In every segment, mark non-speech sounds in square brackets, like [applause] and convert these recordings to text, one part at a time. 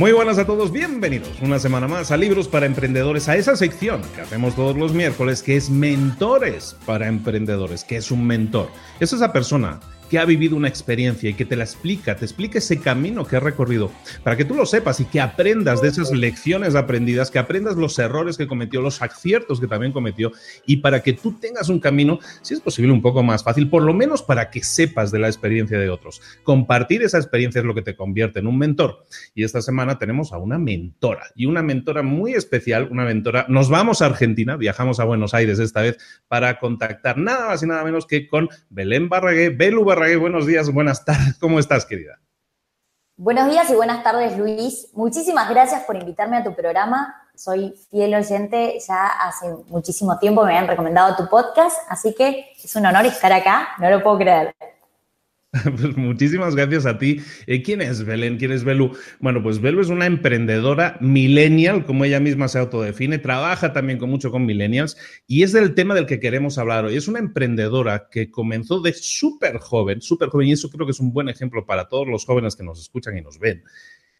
Muy buenas a todos, bienvenidos una semana más a Libros para Emprendedores, a esa sección que hacemos todos los miércoles, que es Mentores para Emprendedores, que es un mentor. Es esa persona que ha vivido una experiencia y que te la explica, te explica ese camino que ha recorrido, para que tú lo sepas y que aprendas de esas lecciones aprendidas, que aprendas los errores que cometió, los aciertos que también cometió, y para que tú tengas un camino, si es posible, un poco más fácil, por lo menos para que sepas de la experiencia de otros. Compartir esa experiencia es lo que te convierte en un mentor. Y esta semana tenemos a una mentora, y una mentora muy especial, una mentora, nos vamos a Argentina, viajamos a Buenos Aires esta vez para contactar nada más y nada menos que con Belén Barragué, Belu Barragué, buenos días, buenas tardes. ¿Cómo estás, querida? Buenos días y buenas tardes, Luis. Muchísimas gracias por invitarme a tu programa. Soy fiel oyente, ya hace muchísimo tiempo me habían recomendado tu podcast, así que es un honor estar acá, no lo puedo creer. [laughs] Pues muchísimas gracias a ti. Eh, ¿Quién es Belén? ¿Quién es Belu? Bueno, pues Belu es una emprendedora millennial, como ella misma se autodefine, trabaja también con mucho con millennials y es del tema del que queremos hablar hoy. Es una emprendedora que comenzó de súper joven, súper joven, y eso creo que es un buen ejemplo para todos los jóvenes que nos escuchan y nos ven.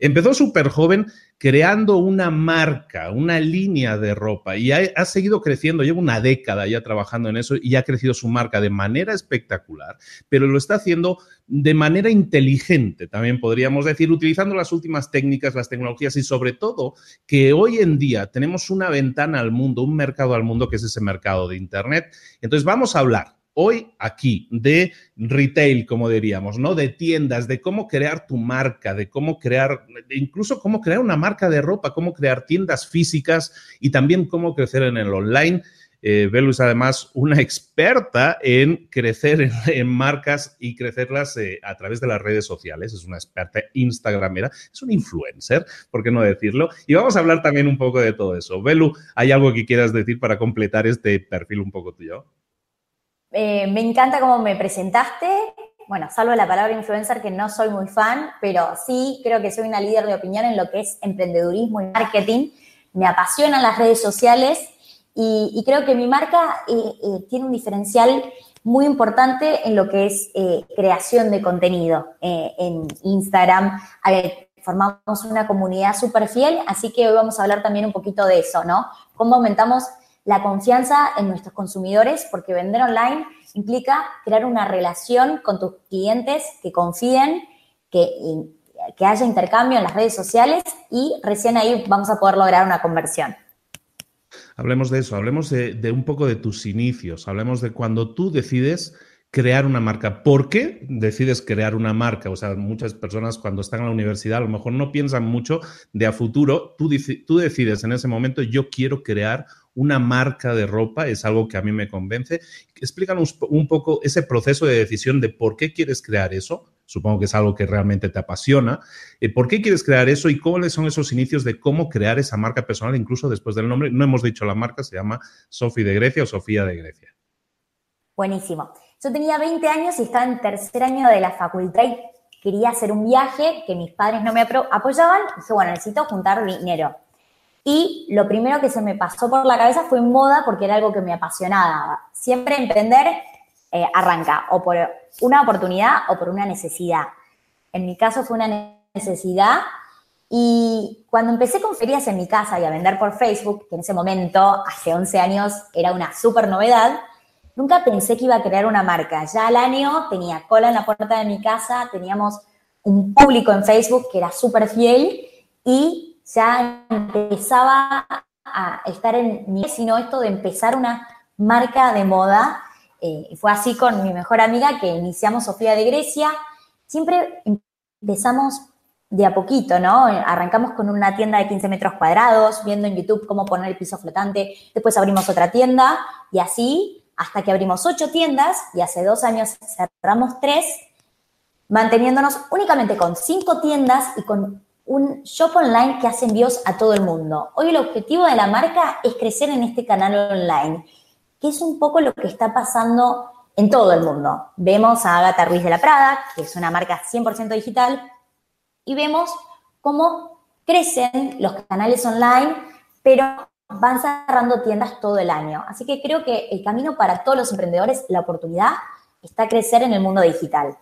Empezó súper joven creando una marca, una línea de ropa y ha, seguido creciendo, lleva una década ya trabajando en eso y ha crecido su marca de manera espectacular, pero lo está haciendo de manera inteligente, también podríamos decir, utilizando las últimas técnicas, las tecnologías y sobre todo que hoy en día tenemos una ventana al mundo, un mercado al mundo que es ese mercado de Internet. Entonces vamos a hablar hoy aquí de retail, como diríamos, ¿no? De tiendas, de cómo crear tu marca, de cómo crear, incluso cómo crear una marca de ropa, cómo crear tiendas físicas y también cómo crecer en el online. Eh, Belu es además una experta en crecer en, marcas y crecerlas eh, a través de las redes sociales. Es una experta Instagramera, es un influencer, ¿por qué no decirlo? Y vamos a hablar también un poco de todo eso. Belu, ¿hay algo que quieras decir para completar este perfil un poco tuyo? Eh, me encanta cómo me presentaste. Bueno, salvo la palabra influencer, que no soy muy fan, pero sí creo que soy una líder de opinión en lo que es emprendedurismo y marketing. Me apasionan las redes sociales y, creo que mi marca eh, eh, tiene un diferencial muy importante en lo que es creación de contenido en Instagram. formamos una comunidad súper fiel, así que hoy vamos a hablar también un poquito de eso, ¿no? Cómo aumentamos la confianza en nuestros consumidores, porque vender online implica crear una relación con tus clientes que confíen, que, que haya intercambio en las redes sociales y recién ahí vamos a poder lograr una conversión. Hablemos de eso, hablemos de, de, un poco de tus inicios, hablemos de cuando tú decides crear una marca. ¿Por qué decides crear una marca? O sea, muchas personas cuando están en la universidad a lo mejor no piensan mucho de a futuro. Tú, tú decides en ese momento, yo quiero crear una marca de ropa, es algo que a mí me convence. Explícanos un poco ese proceso de decisión de por qué quieres crear eso. Supongo que es algo que realmente te apasiona. Eh, ¿Por qué quieres crear eso y cuáles son esos inicios de cómo crear esa marca personal, incluso después del nombre? No hemos dicho la marca, se llama Sofía de Grecia o Sofía de Grecia. Buenísimo. Yo tenía 20 años y estaba en tercer año de la facultad y quería hacer un viaje que mis padres no me apoyaban. dije, bueno, necesito juntar dinero. Y lo primero que se me pasó por la cabeza fue moda porque era algo que me apasionaba. Siempre emprender eh, arranca o por una oportunidad o por una necesidad. En mi caso fue una necesidad y cuando empecé con ferias en mi casa y a vender por Facebook, que en ese momento, hace 11 años, era una súper novedad, nunca pensé que iba a crear una marca. Ya al año tenía cola en la puerta de mi casa, teníamos un público en Facebook que era súper fiel y ya empezaba a estar en mi, sino esto de empezar una marca de moda. Eh, fue así con mi mejor amiga que iniciamos Sofía de Grecia. Siempre empezamos de a poquito, ¿no? Arrancamos con una tienda de 15 metros cuadrados, viendo en YouTube cómo poner el piso flotante, después abrimos otra tienda y así hasta que abrimos ocho tiendas y hace dos años cerramos tres, manteniéndonos únicamente con cinco tiendas y con un shop online que hace envíos a todo el mundo. Hoy el objetivo de la marca es crecer en este canal online, que es un poco lo que está pasando en todo el mundo. Vemos a Agatha Ruiz de la Prada, que es una marca 100% digital, y vemos cómo crecen los canales online, pero van cerrando tiendas todo el año. Así que creo que el camino para todos los emprendedores, la oportunidad, está crecer en el mundo digital.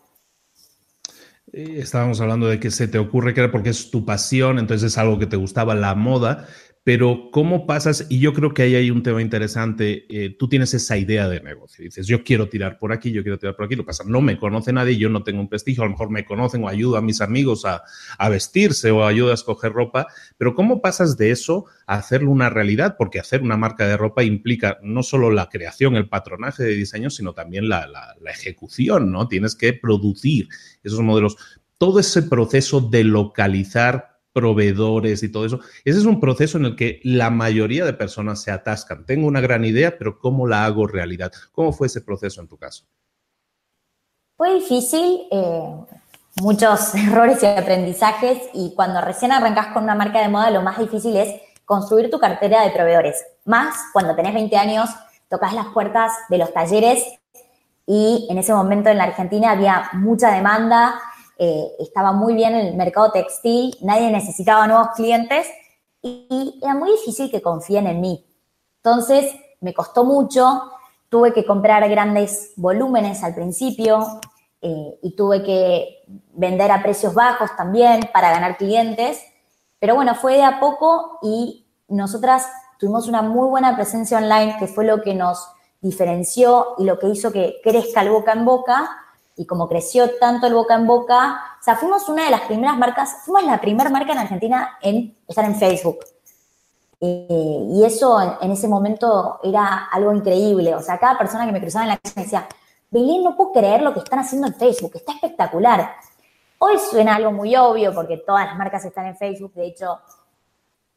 Estábamos hablando de que se te ocurre que era porque es tu pasión, entonces es algo que te gustaba la moda, pero ¿cómo pasas? Y yo creo que ahí hay un tema interesante. Eh, tú tienes esa idea de negocio. Dices, yo quiero tirar por aquí, yo quiero tirar por aquí. Lo pasa, no me conoce nadie, yo no tengo un prestigio. A lo mejor me conocen o ayudo a mis amigos a, vestirse o ayudo a escoger ropa. Pero ¿cómo pasas de eso a hacerlo una realidad? Porque hacer una marca de ropa implica no solo la creación, el patronaje de diseño, sino también la, la, la ejecución, ¿no? Tienes que producir esos modelos. Todo ese proceso de localizar proveedores y todo eso. Ese es un proceso en el que la mayoría de personas se atascan. Tengo una gran idea, pero ¿cómo la hago realidad? ¿Cómo fue ese proceso en tu caso? Fue difícil, eh, muchos [laughs] errores y aprendizajes y cuando recién arrancas con una marca de moda lo más difícil es construir tu cartera de proveedores. Más cuando tenés 20 años, tocas las puertas de los talleres y en ese momento en la Argentina había mucha demanda, eh, estaba muy bien el mercado textil, nadie necesitaba nuevos clientes y, era muy difícil que confíen en mí. Entonces, me costó mucho, tuve que comprar grandes volúmenes al principio eh, y tuve que vender a precios bajos también para ganar clientes, pero bueno, fue de a poco y nosotras tuvimos una muy buena presencia online que fue lo que nos diferenció y lo que hizo que crezca el boca en boca y como creció tanto el boca en boca, o sea, fuimos una de las primeras marcas, fuimos la primera marca en Argentina en estar en Facebook. Eh, y eso en, ese momento era algo increíble. O sea, cada persona que me cruzaba en la calle me decía, Belén, no puedo creer lo que están haciendo en Facebook, está espectacular. Hoy suena algo muy obvio porque todas las marcas están en Facebook, de hecho,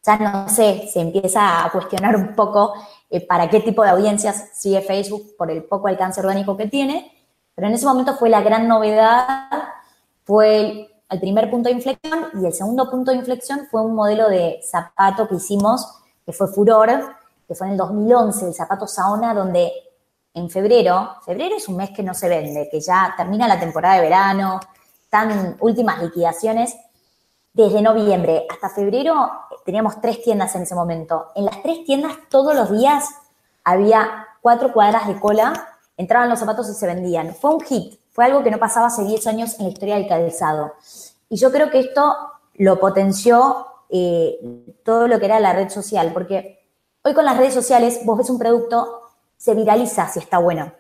ya no sé, se empieza a cuestionar un poco eh, para qué tipo de audiencias sigue Facebook por el poco alcance orgánico que tiene, pero en ese momento fue la gran novedad, fue el, primer punto de inflexión y el segundo punto de inflexión fue un modelo de zapato que hicimos que fue furor, que fue en el 2011, el zapato Saona, donde en febrero, febrero es un mes que no se vende, que ya termina la temporada de verano, están últimas liquidaciones. Desde noviembre hasta febrero teníamos tres tiendas en ese momento. En las tres tiendas todos los días había cuatro cuadras de cola entraban los zapatos y se vendían. Fue un hit, fue algo que no pasaba hace 10 años en la historia del calzado. Y yo creo que esto lo potenció eh, todo lo que era la red social, porque hoy con las redes sociales vos ves un producto, se viraliza si está bueno.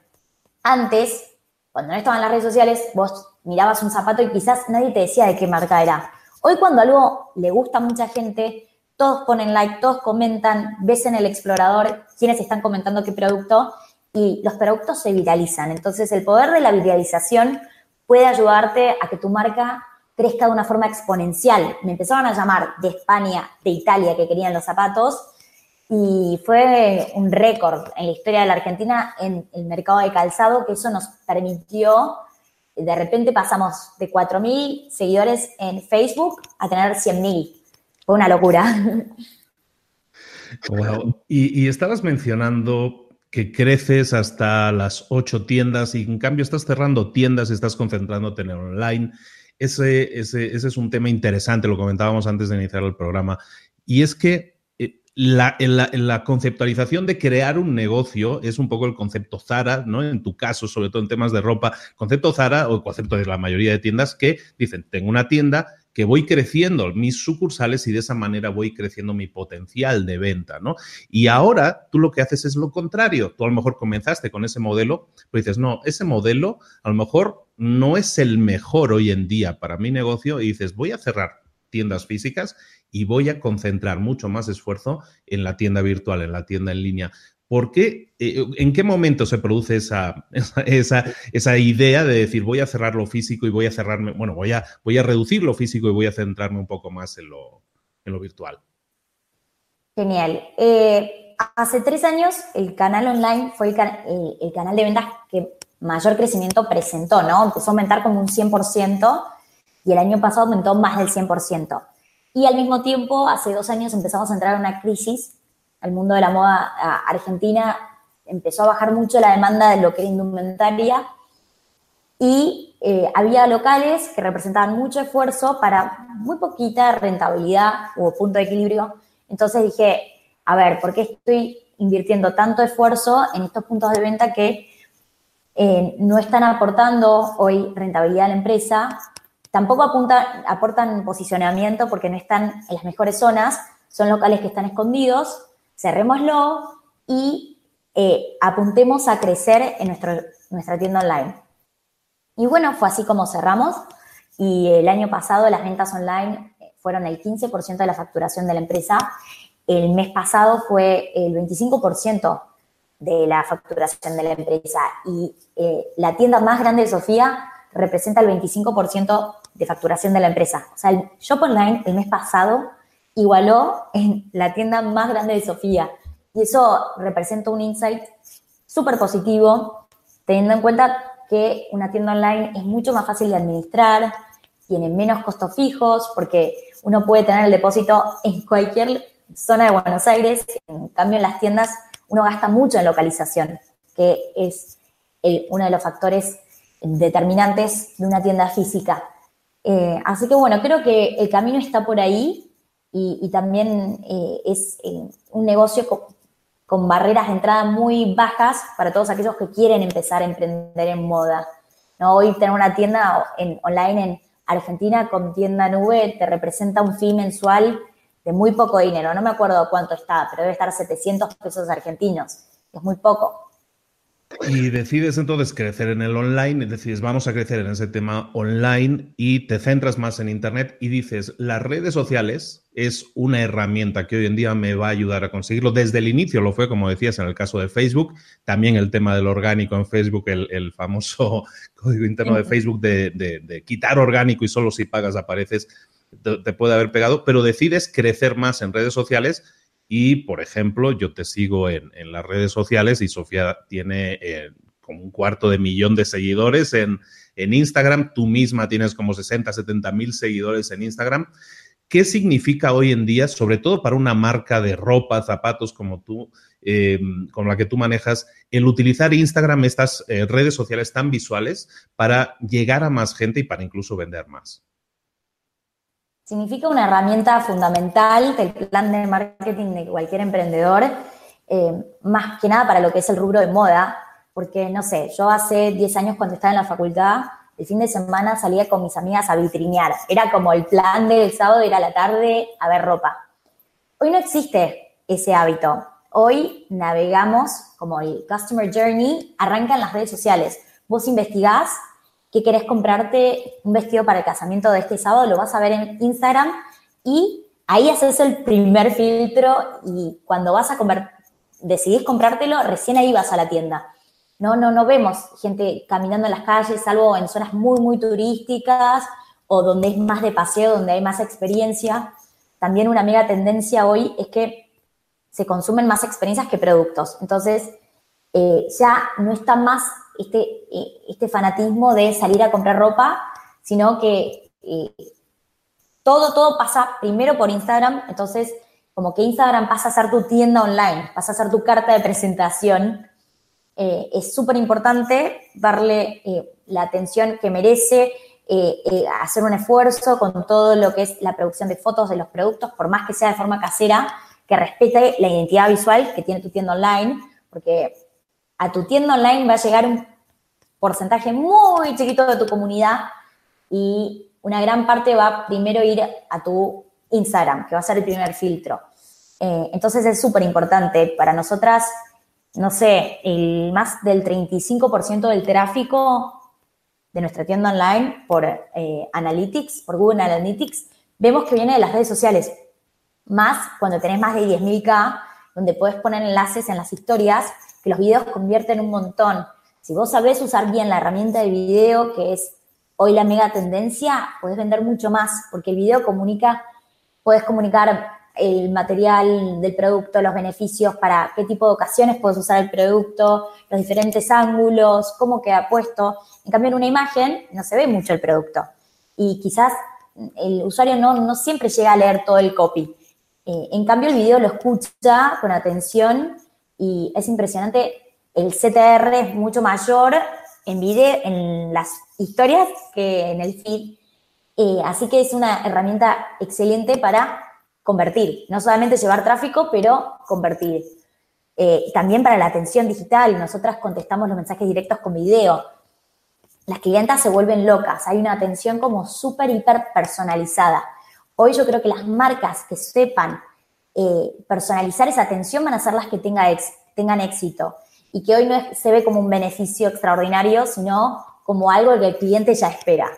Antes, cuando no estaban las redes sociales, vos mirabas un zapato y quizás nadie te decía de qué marca era. Hoy cuando algo le gusta a mucha gente, todos ponen like, todos comentan, ves en el explorador quiénes están comentando qué producto y los productos se viralizan. Entonces, el poder de la viralización puede ayudarte a que tu marca crezca de una forma exponencial. Me empezaron a llamar de España, de Italia, que querían los zapatos, y fue un récord en la historia de la Argentina en el mercado de calzado, que eso nos permitió, de repente pasamos de 4.000 seguidores en Facebook a tener 100.000. Fue una locura. [laughs] Y, y estabas mencionando que creces hasta las ocho tiendas y en cambio estás cerrando tiendas y estás concentrándote en el online. Ese, ese, ese es un tema interesante, lo comentábamos antes de iniciar el programa. Y es que eh, la, la, conceptualización de crear un negocio es un poco el concepto Zara, ¿no? En tu caso, sobre todo en temas de ropa, concepto Zara o concepto de la mayoría de tiendas que dicen, tengo una tienda, que voy creciendo mis sucursales y de esa manera voy creciendo mi potencial de venta, ¿no? Y ahora tú lo que haces es lo contrario. Tú a lo mejor comenzaste con ese modelo, pero dices, no, ese modelo a lo mejor no es el mejor hoy en día para mi negocio y dices, voy a cerrar tiendas físicas y voy a concentrar mucho más esfuerzo en la tienda virtual, en la tienda en línea. ¿Por qué? Eh, ¿En qué momento se produce esa, esa, esa, idea de decir voy a cerrar lo físico y voy a cerrarme, bueno, voy a, voy a reducir lo físico y voy a centrarme un poco más en lo, en lo virtual? Genial. Eh, hace tres años el canal online fue el, el, canal de ventas que mayor crecimiento presentó, ¿no? Empezó a aumentar como un 100% y el año pasado aumentó más del 100%. Y al mismo tiempo, hace dos años empezamos a entrar en una crisis al mundo de la moda argentina, empezó a bajar mucho la demanda de lo que era indumentaria y eh, había locales que representaban mucho esfuerzo para muy poquita rentabilidad o punto de equilibrio. Entonces dije, a ver, ¿por qué estoy invirtiendo tanto esfuerzo en estos puntos de venta que eh, no están aportando hoy rentabilidad a la empresa? Tampoco aportan posicionamiento porque no están en las mejores zonas, son locales que están escondidos, cerrémoslo y eh, apuntemos a crecer en nuestra tienda online. Y bueno, fue así como cerramos y el año pasado las ventas online fueron el 15% de la facturación de la empresa. El mes pasado fue el 25% de la facturación de la empresa y eh, la tienda más grande de Sofía representa el 25% de facturación de la empresa. O sea, el Shop Online el mes pasado igualó en la tienda más grande de Sofía. Y eso representa un insight súper positivo, teniendo en cuenta que una tienda online es mucho más fácil de administrar, tiene menos costos fijos, porque uno puede tener el depósito en cualquier zona de Buenos Aires. En cambio, en las tiendas uno gasta mucho en localización, que es uno de los factores determinantes de una tienda física. Eh, así que bueno, creo que el camino está por ahí y, también eh, es eh, un negocio con, barreras de entrada muy bajas para todos aquellos que quieren empezar a emprender en moda. ¿no? Hoy tener una tienda en, online en Argentina con tienda nube te representa un fee mensual de muy poco dinero. No me acuerdo cuánto está, pero debe estar 700 pesos argentinos. Es muy poco. Y decides entonces crecer en el online, decides vamos a crecer en ese tema online y te centras más en Internet y dices, las redes sociales es una herramienta que hoy en día me va a ayudar a conseguirlo. Desde el inicio lo fue, como decías, en el caso de Facebook, también el tema del orgánico en Facebook, el, famoso [laughs] código interno de Facebook de, quitar orgánico y solo si pagas apareces, te puede haber pegado, pero decides crecer más en redes sociales y, por ejemplo, yo te sigo en, las redes sociales y Sofía tiene eh, como un cuarto de millón de seguidores en, Instagram. Tú misma tienes como 60, 70 mil seguidores en Instagram. ¿Qué significa hoy en día, sobre todo para una marca de ropa, zapatos como tú, em, con la que tú manejas, el utilizar Instagram, estas eh, redes sociales tan visuales, para llegar a más gente y para incluso vender más? Significa una herramienta fundamental del plan de marketing de cualquier emprendedor, eh, más que nada para lo que es el rubro de moda, porque no sé, yo hace 10 años cuando estaba en la facultad, el fin de semana salía con mis amigas a vitrinear. Era como el plan del sábado ir a la tarde a ver ropa. Hoy no existe ese hábito. Hoy navegamos como el Customer Journey, arranca en las redes sociales. Vos investigás que querés comprarte un vestido para el casamiento de este sábado, lo vas a ver en Instagram y ahí haces el primer filtro y cuando vas a comer, decidís comprártelo, recién ahí vas a la tienda. No, no, no vemos gente caminando en las calles, salvo en zonas muy, muy turísticas o donde es más de paseo, donde hay más experiencia. También una mega tendencia hoy es que se consumen más experiencias que productos. Entonces, eh, ya no está más este, eh, este fanatismo de salir a comprar ropa, sino que eh, todo, todo pasa primero por Instagram, entonces como que Instagram pasa a ser tu tienda online, pasa a ser tu carta de presentación. es súper importante darle la atención que merece, hacer un esfuerzo con todo lo que es la producción de fotos de los productos, por más que sea de forma casera, que respete la identidad visual que tiene tu tienda online, porque a tu tienda online va a llegar un porcentaje muy chiquito de tu comunidad y una gran parte va primero a ir a tu Instagram, que va a ser el primer filtro. Eh, entonces es súper importante. Para nosotras, no sé, el más del 35% del tráfico de nuestra tienda online por eh, Analytics, por Google Analytics, vemos que viene de las redes sociales. Más cuando tenés más de 10.000K, donde puedes poner enlaces en las historias que los videos convierten un montón. Si vos sabés usar bien la herramienta de video, que es hoy la mega tendencia, puedes vender mucho más, porque el video comunica, puedes comunicar el material del producto, los beneficios, para qué tipo de ocasiones puedes usar el producto, los diferentes ángulos, cómo queda puesto. En cambio, en una imagen no se ve mucho el producto. Y quizás el usuario no, no siempre llega a leer todo el copy. Eh, en cambio, el video lo escucha con atención y es impresionante, el CTR es mucho mayor en video, en las historias que en el feed. Eh, así que es una herramienta excelente para convertir, no solamente llevar tráfico, pero convertir. Eh, también para la atención digital, nosotras contestamos los mensajes directos con video. las clientas se vuelven locas, hay una atención como súper, hiper personalizada. Hoy yo creo que las marcas que sepan eh, personalizar esa atención van a ser las que tengan éxito y que hoy no se ve como un beneficio extraordinario, sino como algo que el cliente ya espera.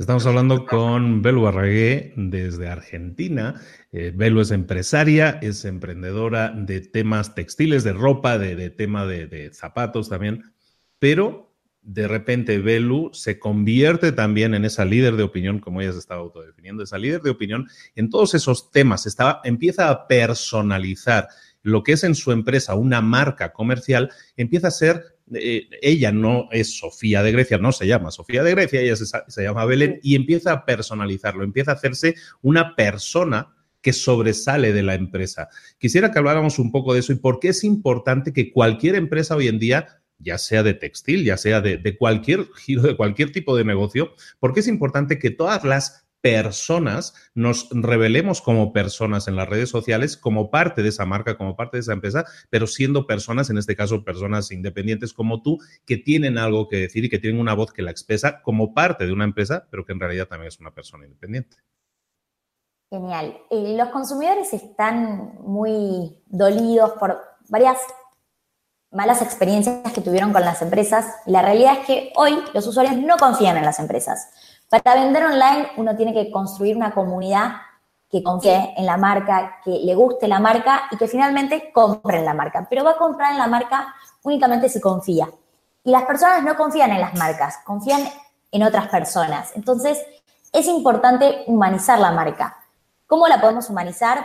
Estamos hablando con Belu Arragué desde Argentina. Eh, Belu es empresaria, es emprendedora de temas textiles, de ropa, de, tema de, zapatos también, pero de repente Belu se convierte también en esa líder de opinión, como ella se estaba autodefiniendo, esa líder de opinión en todos esos temas. Estaba, empieza a personalizar lo que es en su empresa una marca comercial, empieza a ser eh, ella no es Sofía de Grecia, no se llama Sofía de Grecia, ella se, llama Belén y empieza a personalizarlo, empieza a hacerse una persona que sobresale de la empresa. Quisiera que habláramos un poco de eso y por qué es importante que cualquier empresa hoy en día, ya sea de textil, ya sea de, de cualquier giro, de cualquier tipo de negocio, por qué es importante que todas las personas nos revelemos como personas en las redes sociales, como parte de esa marca, como parte de esa empresa, pero siendo personas, en este caso personas independientes como tú, que tienen algo que decir y que tienen una voz que la expresa como parte de una empresa, pero que en realidad también es una persona independiente. Genial. Los consumidores están muy dolidos por varias malas experiencias que tuvieron con las empresas. La realidad es que hoy los usuarios no confían en las empresas. Para vender online uno tiene que construir una comunidad que confíe en la marca, que le guste la marca y que finalmente compre en la marca. Pero va a comprar en la marca únicamente si confía. Y las personas no confían en las marcas, confían en otras personas. Entonces, es importante humanizar la marca. ¿Cómo la podemos humanizar?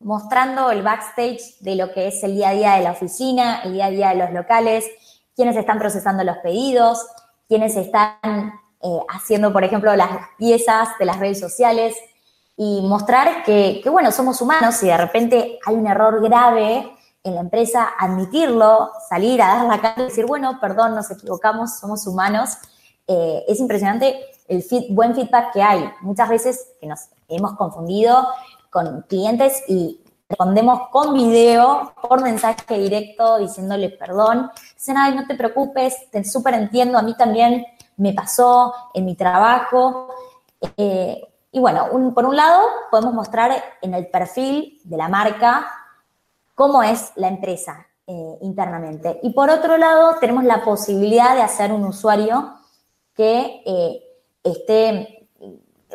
Mostrando el backstage de lo que es el día a día de la oficina, el día a día de los locales, quiénes están procesando los pedidos, quiénes están eh, haciendo, por ejemplo, las piezas de las redes sociales y mostrar que, bueno, somos humanos y de repente hay un error grave en la empresa, admitirlo, salir a dar la cara y decir, bueno, perdón, nos equivocamos, somos humanos. Eh, es impresionante el buen feedback que hay. Muchas veces que nos hemos confundido con clientes y respondemos con video, por mensaje directo, diciéndole perdón. Dicen, ay, no te preocupes, te súper entiendo, a mí también me pasó en mi trabajo. Eh, y bueno, por un lado podemos mostrar en el perfil de la marca cómo es la empresa eh, internamente. Y por otro lado tenemos la posibilidad de hacer un usuario que eh, esté,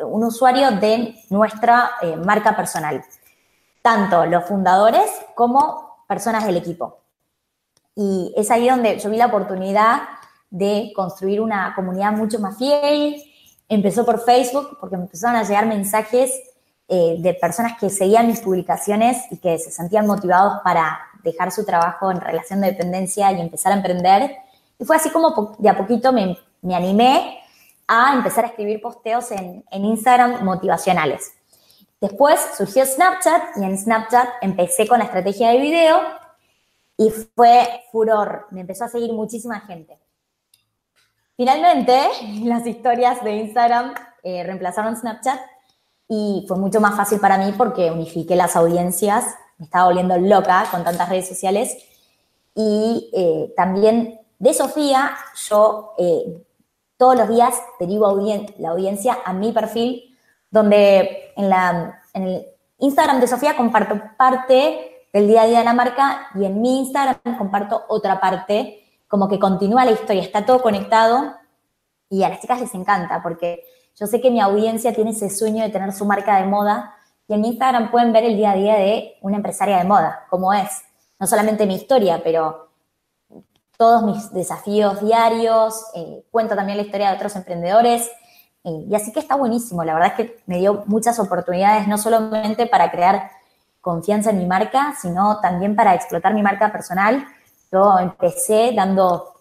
un usuario de nuestra marca personal, tanto los fundadores como personas del equipo. Y es ahí donde yo vi la oportunidad de construir una comunidad mucho más fiel. Empezó por Facebook porque me empezaron a llegar mensajes eh, de personas que seguían mis publicaciones y que se sentían motivados para dejar su trabajo en relación de dependencia y empezar a emprender. Y fue así como de a poquito me, animé a empezar a escribir posteos en, en Instagram motivacionales. Después surgió Snapchat y en Snapchat empecé con la estrategia de video y fue furor. Me empezó a seguir muchísima gente. Finalmente, [laughs] las historias de Instagram eh, reemplazaron Snapchat y fue mucho más fácil para mí porque unifiqué las audiencias, me estaba volviendo loca con tantas redes sociales. Y eh, también de Sofía yo eh, todos los días derivo la audiencia a mi perfil donde en, la, en el Instagram de Sofía comparto parte del día a día de la marca y en mi Instagram comparto otra parte como que continúa la historia, está todo conectado y a las chicas les encanta porque yo sé que mi audiencia tiene ese sueño de tener su marca de moda y en Instagram pueden ver el día a día de una empresaria de moda, como es. No solamente mi historia, pero todos mis desafíos diarios, eh, cuento también la historia de otros emprendedores. Eh, y así que está buenísimo, la verdad es que me dio muchas oportunidades, no solamente para crear confianza en mi marca, sino también para explotar mi marca personal yo empecé dando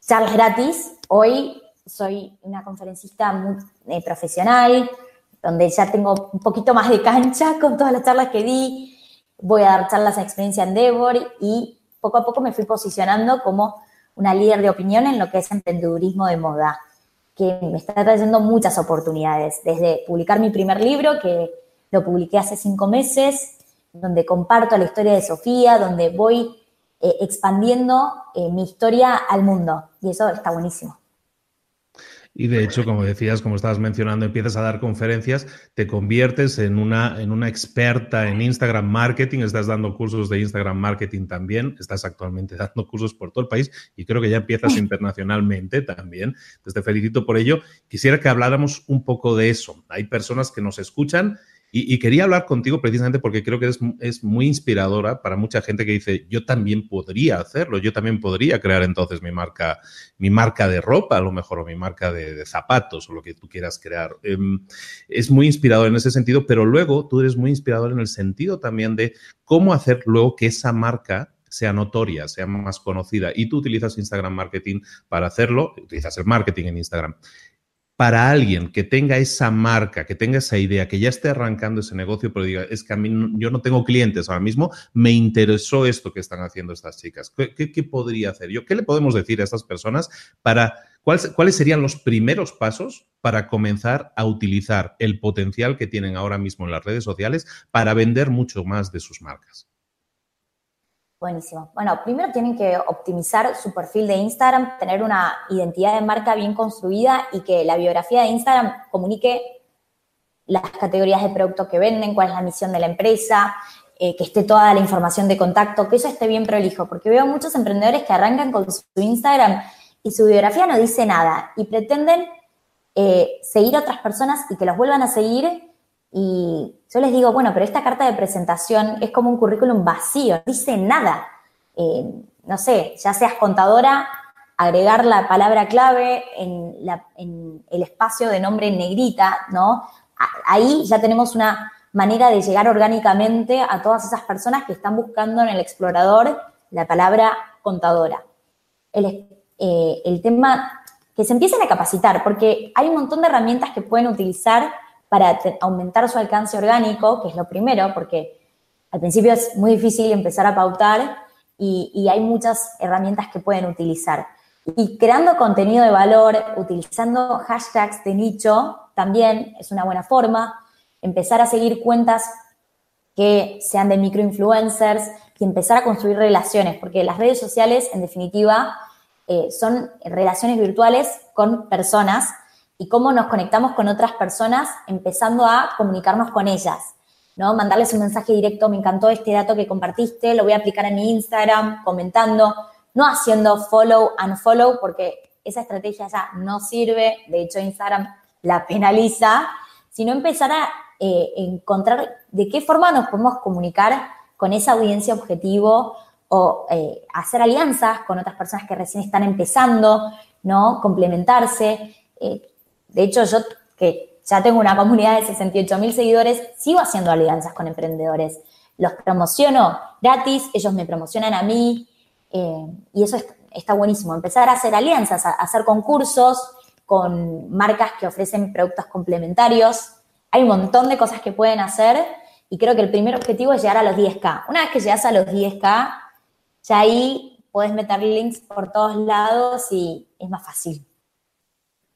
charlas gratis. Hoy soy una conferencista muy eh, profesional, donde ya tengo un poquito más de cancha [laughs] con todas las charlas que di. Voy a dar charlas en experiencia Endeavor y poco a poco me fui posicionando como una líder de opinión en lo que es emprendedurismo de moda, que me está trayendo muchas oportunidades, desde publicar mi primer libro, que lo publiqué hace cinco meses, donde comparto la historia de Sofía, donde voy eh, expandiendo eh, mi historia al mundo. Y eso está buenísimo. Y de hecho, como decías, como estabas mencionando, empiezas a dar conferencias, te conviertes en una, en una experta en Instagram marketing, estás dando cursos de Instagram marketing también, estás actualmente dando cursos por todo el país y creo que ya empiezas internacionalmente también. Entonces te felicito por ello. Quisiera que habláramos un poco de eso. Hay personas que nos escuchan y, quería hablar contigo precisamente porque creo que es, muy inspiradora para mucha gente que dice, yo también podría hacerlo, yo también podría crear entonces mi marca, mi marca de ropa, a lo mejor, o mi marca de, zapatos, o lo que tú quieras crear. Em, es muy inspirador en ese sentido, pero luego tú eres muy inspirador en el sentido también de cómo hacer luego que esa marca sea notoria, sea más conocida. Y tú utilizas Instagram Marketing para hacerlo, utilizas el marketing en Instagram para alguien que tenga esa marca, que tenga esa idea, que ya esté arrancando ese negocio, pero diga, es que a mí yo no tengo clientes ahora mismo, me interesó esto que están haciendo estas chicas. ¿Qué, podría hacer yo? ¿Qué le podemos decir a estas personas para cuáles serían los primeros pasos para comenzar a utilizar el potencial que tienen ahora mismo en las redes sociales para vender mucho más de sus marcas? Buenísimo. Bueno, primero tienen que optimizar su perfil de Instagram, tener una identidad de marca bien construida y que la biografía de Instagram comunique las categorías de producto que venden, cuál es la misión de la empresa, eh, que esté toda la información de contacto, que eso esté bien prolijo, porque veo muchos emprendedores que arrancan con su Instagram y su biografía no dice nada y pretenden eh, seguir a otras personas y que los vuelvan a seguir y yo les digo, bueno, pero esta carta de presentación es como un currículum vacío, no dice nada. Eh, no sé, ya seas contadora, agregar la palabra clave en, el espacio de nombre en negrita, ¿no? Ahí ya tenemos una manera de llegar orgánicamente a todas esas personas que están buscando en el explorador la palabra contadora. El, eh, el tema, que se empiecen a capacitar, porque hay un montón de herramientas que pueden utilizar para aumentar su alcance orgánico, que es lo primero, porque al principio es muy difícil empezar a pautar y, hay muchas herramientas que pueden utilizar. Y creando contenido de valor, utilizando hashtags de nicho, también es una buena forma. Empezar a seguir cuentas que sean de microinfluencers y empezar a construir relaciones, porque las redes sociales, en definitiva, eh, son relaciones virtuales con personas y cómo nos conectamos con otras personas empezando a comunicarnos con ellas, ¿no? Mandarles un mensaje directo, me encantó este dato que compartiste, lo voy a aplicar en mi Instagram, comentando, no haciendo follow and follow, porque esa estrategia ya no sirve, de hecho Instagram la penaliza, sino empezar a eh, encontrar de qué forma nos podemos comunicar con esa audiencia objetivo o eh, hacer alianzas con otras personas que recién están empezando, ¿no? Complementarse. Eh, de hecho, yo que ya tengo una comunidad de 68 mil seguidores, sigo haciendo alianzas con emprendedores. Los promociono gratis, ellos me promocionan a mí eh, y eso está buenísimo. Empezar a hacer alianzas, a hacer concursos con marcas que ofrecen productos complementarios. Hay un montón de cosas que pueden hacer y creo que el primer objetivo es llegar a los 10K. Una vez que llegas a los 10K, ya ahí puedes meter links por todos lados y es más fácil.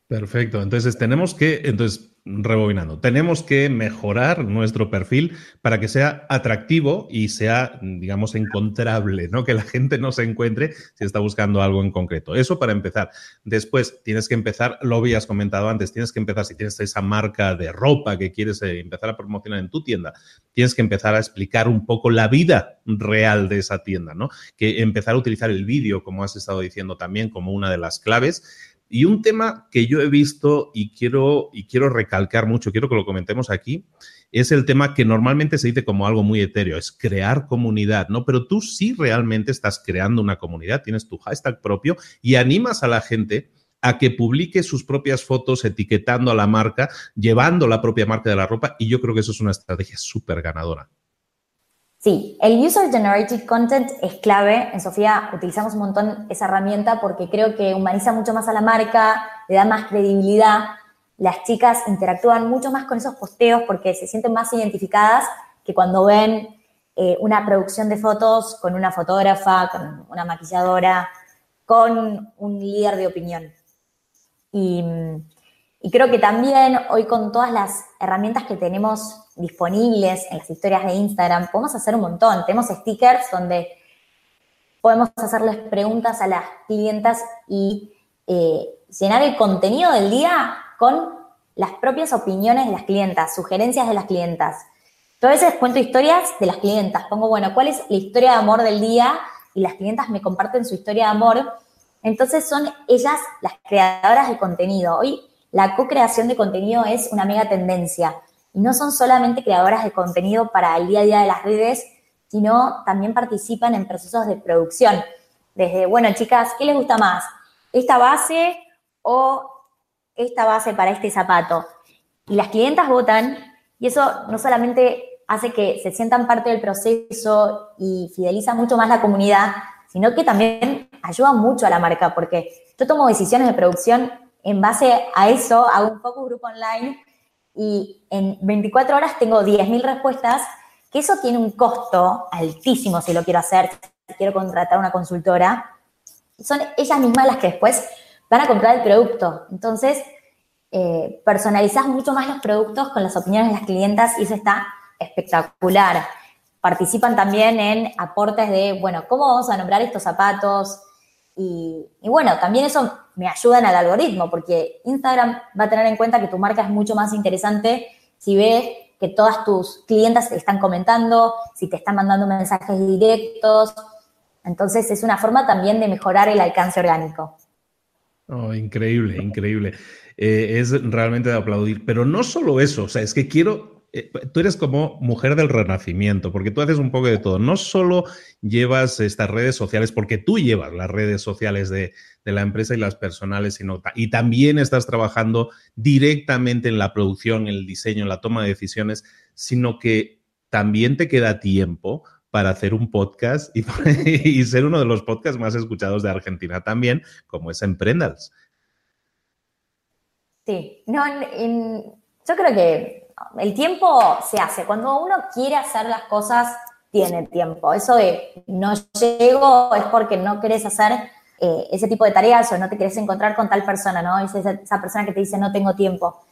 Perfecto. Entonces tenemos que, entonces, rebobinando, tenemos que mejorar nuestro perfil para que sea atractivo y sea, digamos, encontrable, ¿no? Que la gente no se encuentre si está buscando algo en concreto. Eso para empezar. Después tienes que empezar, lo habías comentado antes, tienes que empezar, si tienes esa marca de ropa que quieres eh, empezar a promocionar en tu tienda, tienes que empezar a explicar un poco la vida real de esa tienda, ¿no? Que empezar a utilizar el vídeo, como has estado diciendo también, como una de las claves y un tema que yo he visto y quiero, y quiero recalcar mucho, quiero que lo comentemos aquí, es el tema que normalmente se dice como algo muy etéreo, es crear comunidad, ¿no? Pero tú sí realmente estás creando una comunidad, tienes tu hashtag propio y animas a la gente a que publique sus propias fotos etiquetando a la marca, llevando la propia marca de la ropa y yo creo que eso es una estrategia súper ganadora. Sí, el User Generated Content es clave. En Sofía utilizamos un montón esa herramienta porque creo que humaniza mucho más a la marca, le da más credibilidad. Las chicas interactúan mucho más con esos posteos porque se sienten más identificadas que cuando ven eh, una producción de fotos con una fotógrafa, con una maquilladora, con un líder de opinión. Y mm, y creo que también hoy con todas las herramientas que tenemos disponibles en las historias de Instagram, podemos hacer un montón. Tenemos stickers donde podemos hacerles preguntas a las clientas y eh, llenar el contenido del día con las propias opiniones de las clientas, sugerencias de las clientas. Yo veces cuento historias de las clientas, pongo, bueno, ¿cuál es la historia de amor del día? Y las clientas me comparten su historia de amor. Entonces son ellas las creadoras de contenido. Hoy la co-creación de contenido es una mega tendencia. Y no son solamente creadoras de contenido para el día a día de las redes, sino también participan en procesos de producción. Desde, bueno, chicas, ¿qué les gusta más? ¿Esta base o esta base para este zapato? Y las clientas votan y eso no solamente hace que se sientan parte del proceso y fideliza mucho más la comunidad, sino que también ayuda mucho a la marca, porque yo tomo decisiones de producción en base a eso, hago un focus group online y en 24 horas tengo 10.000 respuestas, que eso tiene un costo altísimo si lo quiero hacer, si quiero contratar una consultora. Son ellas mismas las que después van a comprar el producto. Entonces, eh, personalizás mucho más los productos con las opiniones de las clientas y eso está espectacular. Participan también en aportes de, bueno, ¿cómo vamos a nombrar estos zapatos? Y, bueno, también eso me ayuda en el algoritmo, porque Instagram va a tener en cuenta que tu marca es mucho más interesante si ve que todas tus clientes te están comentando, si te están mandando mensajes directos. Entonces es una forma también de mejorar el alcance orgánico. Oh, increíble, increíble. Eh, es realmente de aplaudir. Pero no solo eso, o sea, es que quiero eh, tú eres como mujer del renacimiento, porque tú haces un poco de todo. No solo llevas estas redes sociales, porque tú llevas las redes sociales de, la empresa y las personales, y también estás trabajando directamente en la producción, en el diseño, en la toma de decisiones, sino que también te queda tiempo para hacer un podcast y, [laughs] ser uno de los podcasts más escuchados de Argentina también, como es Emprendals. Sí, no, yo creo que el tiempo se hace. Cuando uno quiere hacer las cosas, tiene tiempo. Eso de no llego es porque no querés hacer eh, ese tipo de tareas o no te querés encontrar con tal persona, ¿no? Es esa, persona que te dice no tengo tiempo.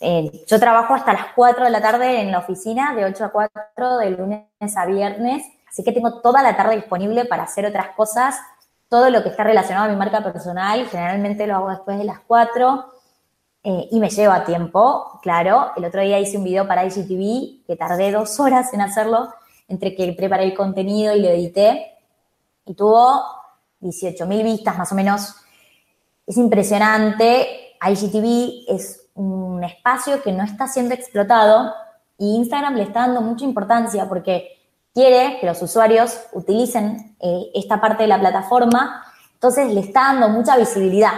Eh, yo trabajo hasta las 4 de la tarde en la oficina, de 8 a 4, de lunes a viernes, así que tengo toda la tarde disponible para hacer otras cosas. Todo lo que está relacionado a mi marca personal, generalmente lo hago después de las 4. Eh, y me lleva tiempo, claro. El otro día hice un video para IGTV que tardé dos horas en hacerlo, entre que preparé el contenido y lo edité. Y tuvo 18 mil vistas más o menos. Es impresionante. IGTV es un espacio que no está siendo explotado y Instagram le está dando mucha importancia porque quiere que los usuarios utilicen eh, esta parte de la plataforma, entonces le está dando mucha visibilidad.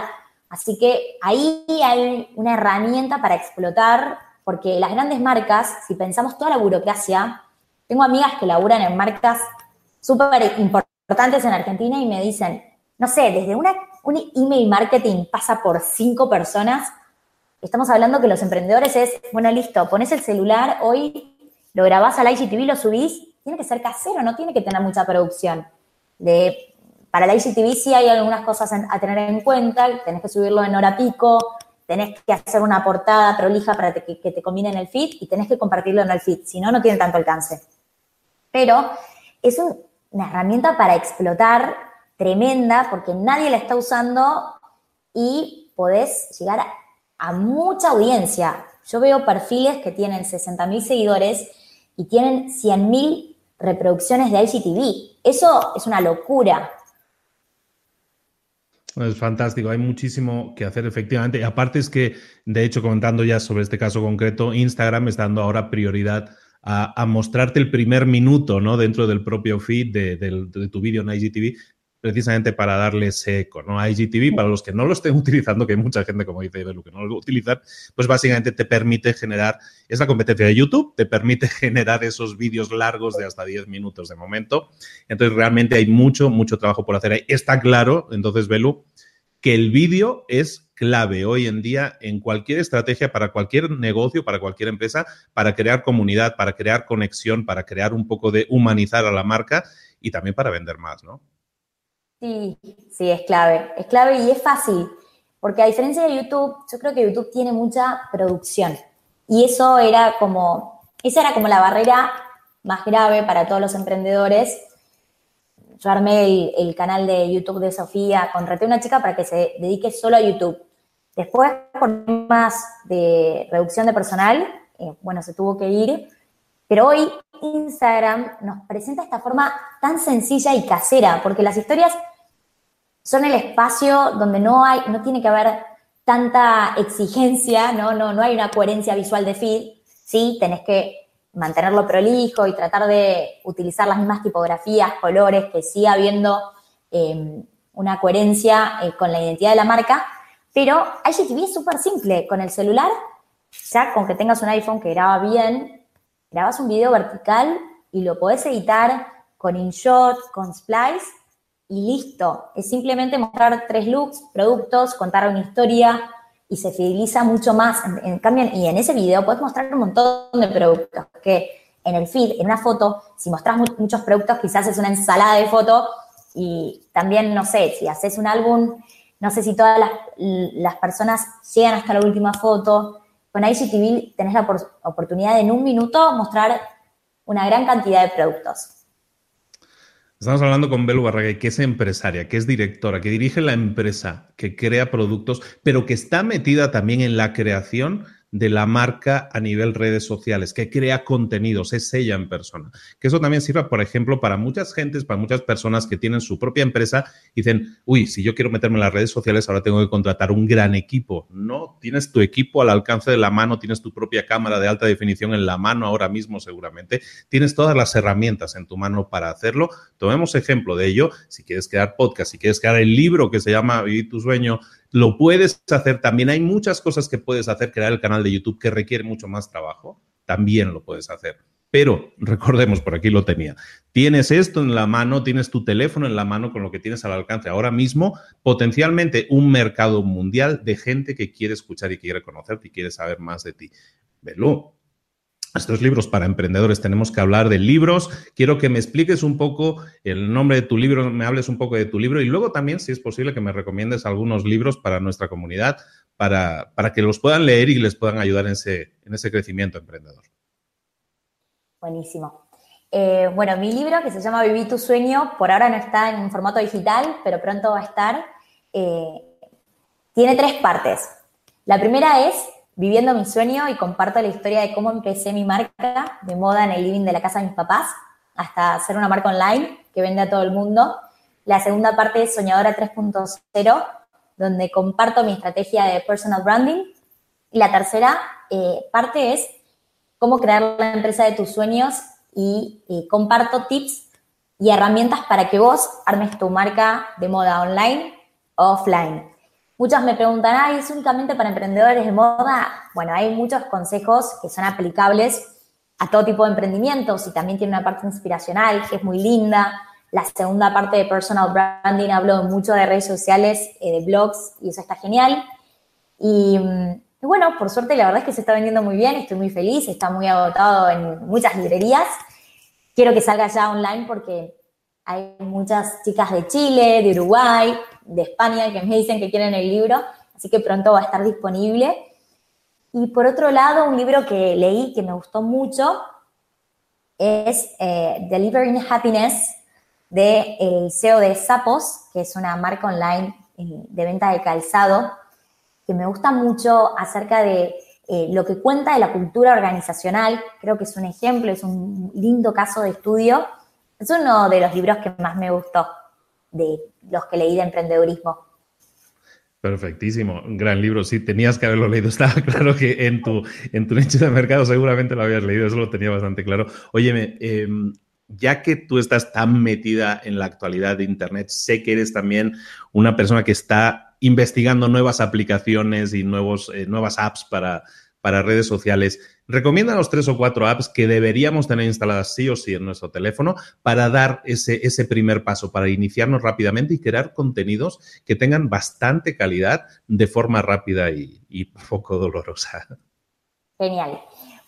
Así que ahí hay una herramienta para explotar, porque las grandes marcas, si pensamos toda la burocracia, tengo amigas que laburan en marcas súper importantes en Argentina y me dicen, no sé, desde una, un email marketing pasa por cinco personas, estamos hablando que los emprendedores es, bueno, listo, pones el celular, hoy lo grabás al IGTV, lo subís, tiene que ser casero, no tiene que tener mucha producción de para la IGTV sí hay algunas cosas a tener en cuenta, tenés que subirlo en hora pico, tenés que hacer una portada prolija para que, te combine en el feed y tenés que compartirlo en el feed, si no, no tiene tanto alcance. Pero es una herramienta para explotar tremenda porque nadie la está usando y podés llegar a, mucha audiencia. Yo veo perfiles que tienen 60.000 seguidores y tienen 100.000 reproducciones de IGTV. Eso es una locura. Es fantástico, hay muchísimo que hacer efectivamente. Y aparte es que, de hecho, comentando ya sobre este caso concreto, Instagram está dando ahora prioridad a, mostrarte el primer minuto ¿no? dentro del propio feed de, tu vídeo en IGTV precisamente para darle ese eco, ¿no? IGTV, para los que no lo estén [laughs] utilizando, que hay mucha gente, como dice Belu, que no lo utilizan, pues básicamente te permite generar, es la competencia de YouTube, te permite [laughs] generar esos vídeos largos de hasta 10 minutos de momento. Entonces, realmente hay mucho, mucho trabajo por hacer ahí. Está claro, entonces, Belu, que el vídeo es clave hoy en día en cualquier estrategia, para cualquier negocio, para cualquier empresa, para crear comunidad, para crear conexión, para crear un poco de humanizar a la marca y también para vender más, ¿no? Sí, sí, es clave. Es clave y es fácil, porque a diferencia de YouTube, yo creo que YouTube tiene mucha producción. Y eso era como, esa era como la barrera más grave para todos los emprendedores. Yo armé el, canal de YouTube de Sofía, contraté una chica para que se dedique solo a YouTube. Después, por más de reducción de personal, eh, bueno, se tuvo que ir. Pero hoy Instagram nos presenta esta forma tan sencilla y casera, porque las historias son el espacio donde no hay, no tiene que haber tanta exigencia, ¿no? No, no hay una coherencia visual de feed, sí, tenés que mantenerlo prolijo y tratar de utilizar las mismas tipografías, colores, que siga habiendo em, una coherencia eh, con la identidad de la marca, pero IGTV es súper simple, con el celular, ya con que tengas un iPhone que graba bien, grabas un video vertical y lo podés editar con InShot, con Splice y listo. Es simplemente mostrar tres looks, productos, contar una historia y se fideliza mucho más. En, cambio, y en ese video puedes mostrar un montón de productos que en el feed, en una foto, si mostras muchos productos, quizás es una ensalada de fotos y también, no sé, si haces un álbum, no sé si todas las, las personas llegan hasta la última foto. Con IGTV tenés la oportunidad de en un minuto mostrar una gran cantidad de productos. Estamos hablando con Belu Barraga, que es empresaria, que es directora, que dirige la empresa, que crea productos, pero que está metida también en la creación de la marca a nivel redes sociales, que crea contenidos, es ella en persona. Que eso también sirva, por ejemplo, para muchas gentes, para muchas personas que tienen su propia empresa y dicen, uy, si yo quiero meterme en las redes sociales, ahora tengo que contratar un gran equipo. No, tienes tu equipo al alcance de la mano, tienes tu propia cámara de alta definición en la mano ahora mismo seguramente, tienes todas las herramientas en tu mano para hacerlo. Tomemos ejemplo de ello. Si quieres crear podcast, si quieres crear el libro que se llama Vivir tu sueño, lo puedes hacer también. Hay muchas cosas que puedes hacer, crear el canal de YouTube que requiere mucho más trabajo, también lo puedes hacer. Pero recordemos, por aquí lo tenía, tienes esto en la mano, tienes tu teléfono en la mano con lo que tienes al alcance ahora mismo, potencialmente un mercado mundial de gente que quiere escuchar y quiere conocerte y quiere saber más de ti. Velo, estos libros para emprendedores. Tenemos que hablar de libros. Quiero que me expliques un poco el nombre de tu libro, me hables un poco de tu libro y luego también, si es posible, que me recomiendes algunos libros para nuestra comunidad, para, para que los puedan leer y les puedan ayudar en ese, en ese crecimiento emprendedor. Buenísimo. Eh, bueno, mi libro que se llama Viví tu sueño, por ahora no está en formato digital, pero pronto va a estar. Eh, tiene tres partes. La primera es viviendo mi sueño y comparto la historia de cómo empecé mi marca de moda en el living de la casa de mis papás hasta hacer una marca online que vende a todo el mundo. La segunda parte es Soñadora 3.0, donde comparto mi estrategia de personal branding. Y la tercera eh, parte es cómo crear la empresa de tus sueños y, y comparto tips y herramientas para que vos armes tu marca de moda online o offline. Muchas me preguntan, ¿ah, ¿es únicamente para emprendedores de moda? Bueno, hay muchos consejos que son aplicables a todo tipo de emprendimientos y también tiene una parte inspiracional que es muy linda. La segunda parte de personal branding hablo mucho de redes sociales, eh, de blogs y eso está genial. Y, mm, y, bueno, por suerte la verdad es que se está vendiendo muy bien, estoy muy feliz, está muy agotado en muchas librerías. Quiero que salga ya online porque hay muchas chicas de Chile, de Uruguay, de España que me dicen que quieren el libro, así que pronto va a estar disponible. Y por otro lado, un libro que leí que me gustó mucho es eh, Delivering Happiness de el CEO de Sapos, que es una marca online eh, de venta de calzado, que me gusta mucho acerca de eh, lo que cuenta de la cultura organizacional. Creo que es un ejemplo, es un lindo caso de estudio es uno de los libros que más me gustó de los que leí de emprendedurismo. Perfectísimo, un gran libro. Sí, tenías que haberlo leído. [laughs] Estaba claro que en tu, en tu nicho de mercado seguramente lo habías leído, eso lo tenía bastante claro. Óyeme, em, ya que tú estás tan metida en la actualidad de Internet, sé que eres también una persona que está investigando nuevas aplicaciones y nuevos, eh, nuevas apps para, para redes sociales. Recomiéndanos tres o cuatro apps que deberíamos tener instaladas sí o sí en nuestro teléfono para dar ese, ese primer paso, para iniciarnos rápidamente y crear contenidos que tengan bastante calidad de forma rápida y, poco dolorosa. Genial.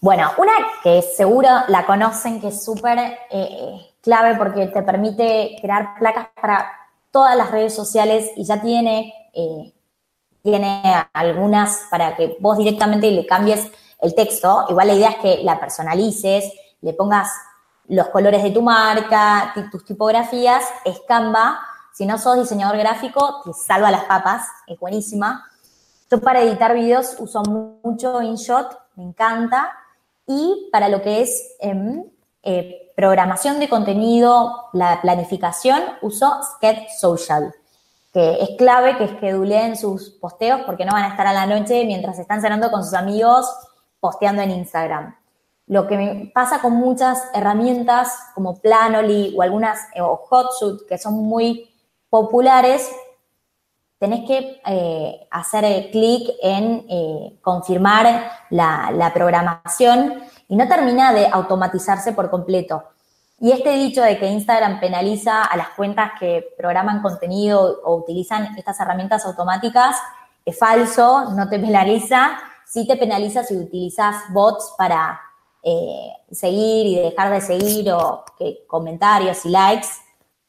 Bueno, una que seguro la conocen, que es súper eh, clave porque te permite crear placas para todas las redes sociales y ya tiene eh, tiene algunas para que vos directamente le cambies el texto. Igual la idea es que la personalices, le pongas los colores de tu marca, tus tipografías, es Canva. Si no sos diseñador gráfico, te salva las papas, es buenísima. Yo para editar videos uso mucho InShot, me encanta. Y para lo que es em, eh, programación de contenido, la planificación, uso Sketch Social, es clave que esqueduleen sus posteos porque no van a estar a la noche mientras están cenando con sus amigos posteando en Instagram. Lo que pasa con muchas herramientas como Planoly o algunas, eh, o Hotsuite, que son muy populares, tenés que eh, hacer clic en eh, confirmar la, programación y no termina de automatizarse por completo. Y este dicho de que Instagram penaliza a las cuentas que programan contenido o utilizan estas herramientas automáticas es falso, no te [laughs] penaliza, sí te penaliza si utilizas bots para eh, seguir y dejar de seguir o que comentarios y likes,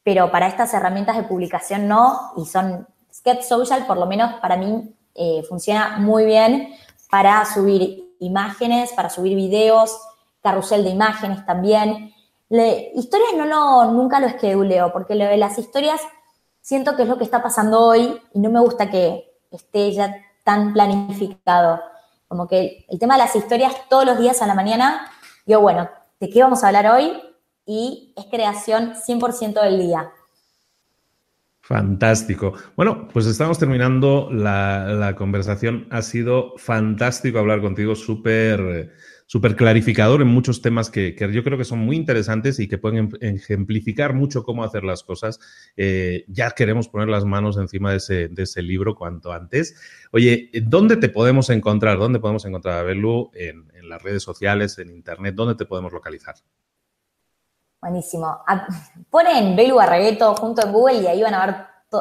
pero para estas herramientas de publicación no, y son Sketch Social, por lo menos para mí, eh, funciona muy bien para subir imágenes, para subir videos, carrusel de imágenes también. Historias no lo, nunca lo esqueduleo, porque lo de las historias siento que es lo que está pasando hoy y no me gusta que esté ya tan planificado. Como que el tema de las historias todos los días a la mañana, yo, bueno, ¿de qué vamos a hablar hoy? Y es creación 100% del día. Fantástico. Bueno, pues estamos terminando la, conversación. Ha sido fantástico hablar contigo, súper súper clarificador en muchos temas que, yo creo que son muy interesantes y que pueden em, ejemplificar mucho cómo hacer las cosas. Eh, ya queremos poner las manos encima de ese, libro cuanto antes. Oye, ¿dónde te podemos encontrar? ¿Dónde podemos encontrar a Belu? En, las redes sociales, en internet, ¿dónde te podemos localizar? Buenísimo. Ponen Belu Barregueto junto en Google y ahí van a ver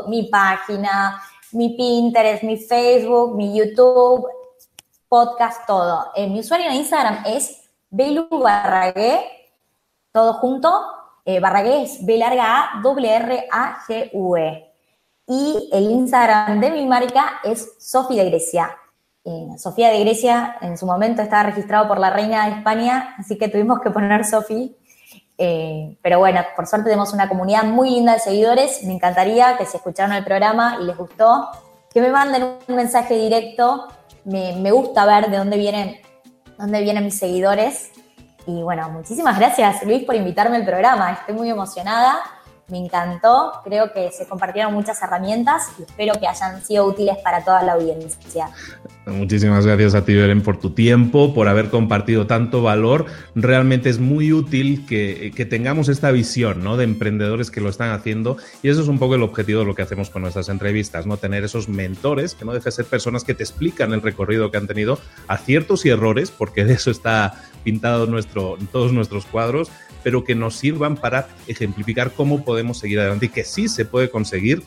mi página, mi Pinterest, mi Facebook, mi YouTube, podcast, todo. Eh, mi usuario en Instagram es Belu Barragué, todo junto. Eh, Barragué es B larga A, W R A G E. Y el Instagram de mi marca es Sofía de Grecia. Eh, Sofía de Grecia en su momento estaba registrado por la reina de España, así que tuvimos que poner Sofía. pero bueno, por suerte tenemos una comunidad muy linda de seguidores. Me encantaría que si escucharon el programa y les gustó, que me manden un mensaje directo me, gusta ver de dónde vienen, dónde vienen mis seguidores. Y bueno, muchísimas gracias Luis por invitarme al programa. Estoy muy emocionada me encantó, creo que se compartieron muchas herramientas y espero que hayan sido útiles para toda la audiencia. Muchísimas gracias a ti, Belén, por tu tiempo, por haber compartido tanto valor. Realmente es muy útil que, tengamos esta visión ¿no? de emprendedores que lo están haciendo y eso es un poco el objetivo de lo que hacemos con nuestras entrevistas, ¿no? tener esos mentores que no dejen de ser personas que te explican el recorrido que han tenido, aciertos y errores, porque de eso está pintado nuestro, todos nuestros cuadros pero que nos sirvan para ejemplificar cómo podemos seguir adelante y que sí se puede conseguir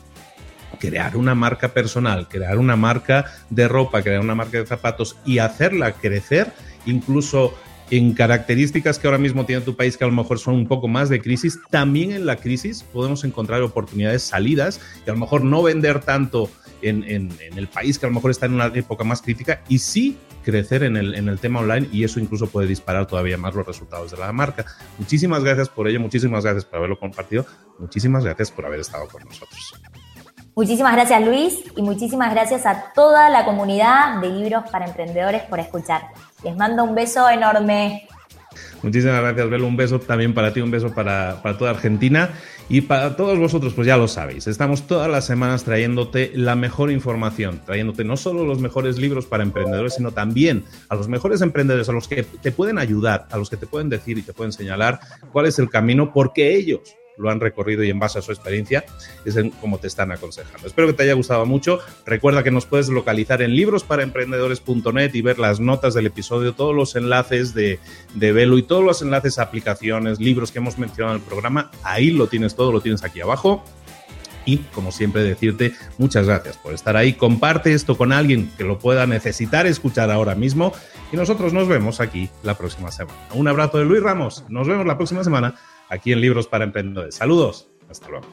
crear una marca personal, crear una marca de ropa, crear una marca de zapatos y hacerla crecer, incluso en características que ahora mismo tiene tu país que a lo mejor son un poco más de crisis, también en la crisis podemos encontrar oportunidades salidas y a lo mejor no vender tanto en, en, el país que a lo mejor está en una época más crítica y sí crecer en el, en el tema online y eso incluso puede disparar todavía más los resultados de la marca. Muchísimas gracias por ello, muchísimas gracias por haberlo compartido, muchísimas gracias por haber estado con nosotros. Muchísimas gracias Luis y muchísimas gracias a toda la comunidad de libros para emprendedores por escuchar. Les mando un beso enorme. Muchísimas gracias, Belo. Un beso también para ti, un beso para, para, toda Argentina. Y para todos vosotros, pues ya lo sabéis, estamos todas las semanas trayéndote la mejor información, trayéndote no solo los mejores libros para emprendedores, sino también a los mejores emprendedores, a los que te pueden ayudar, a los que te pueden decir y te pueden señalar cuál es el camino, porque ellos lo han recorrido y en base a su experiencia es como te están aconsejando. Espero que te haya gustado mucho. Recuerda que nos puedes localizar en librosparaemprendedores.net y ver las notas del episodio, todos los enlaces de, de Velo y todos los enlaces a aplicaciones, libros que hemos mencionado en el programa. Ahí lo tienes todo, lo tienes aquí abajo. Y como siempre decirte muchas gracias por estar ahí. Comparte esto con alguien que lo pueda necesitar escuchar ahora mismo. Y nosotros nos vemos aquí la próxima semana. Un abrazo de Luis Ramos. Nos vemos la próxima semana aquí en Libros para Emprendedores. Saludos, hasta luego.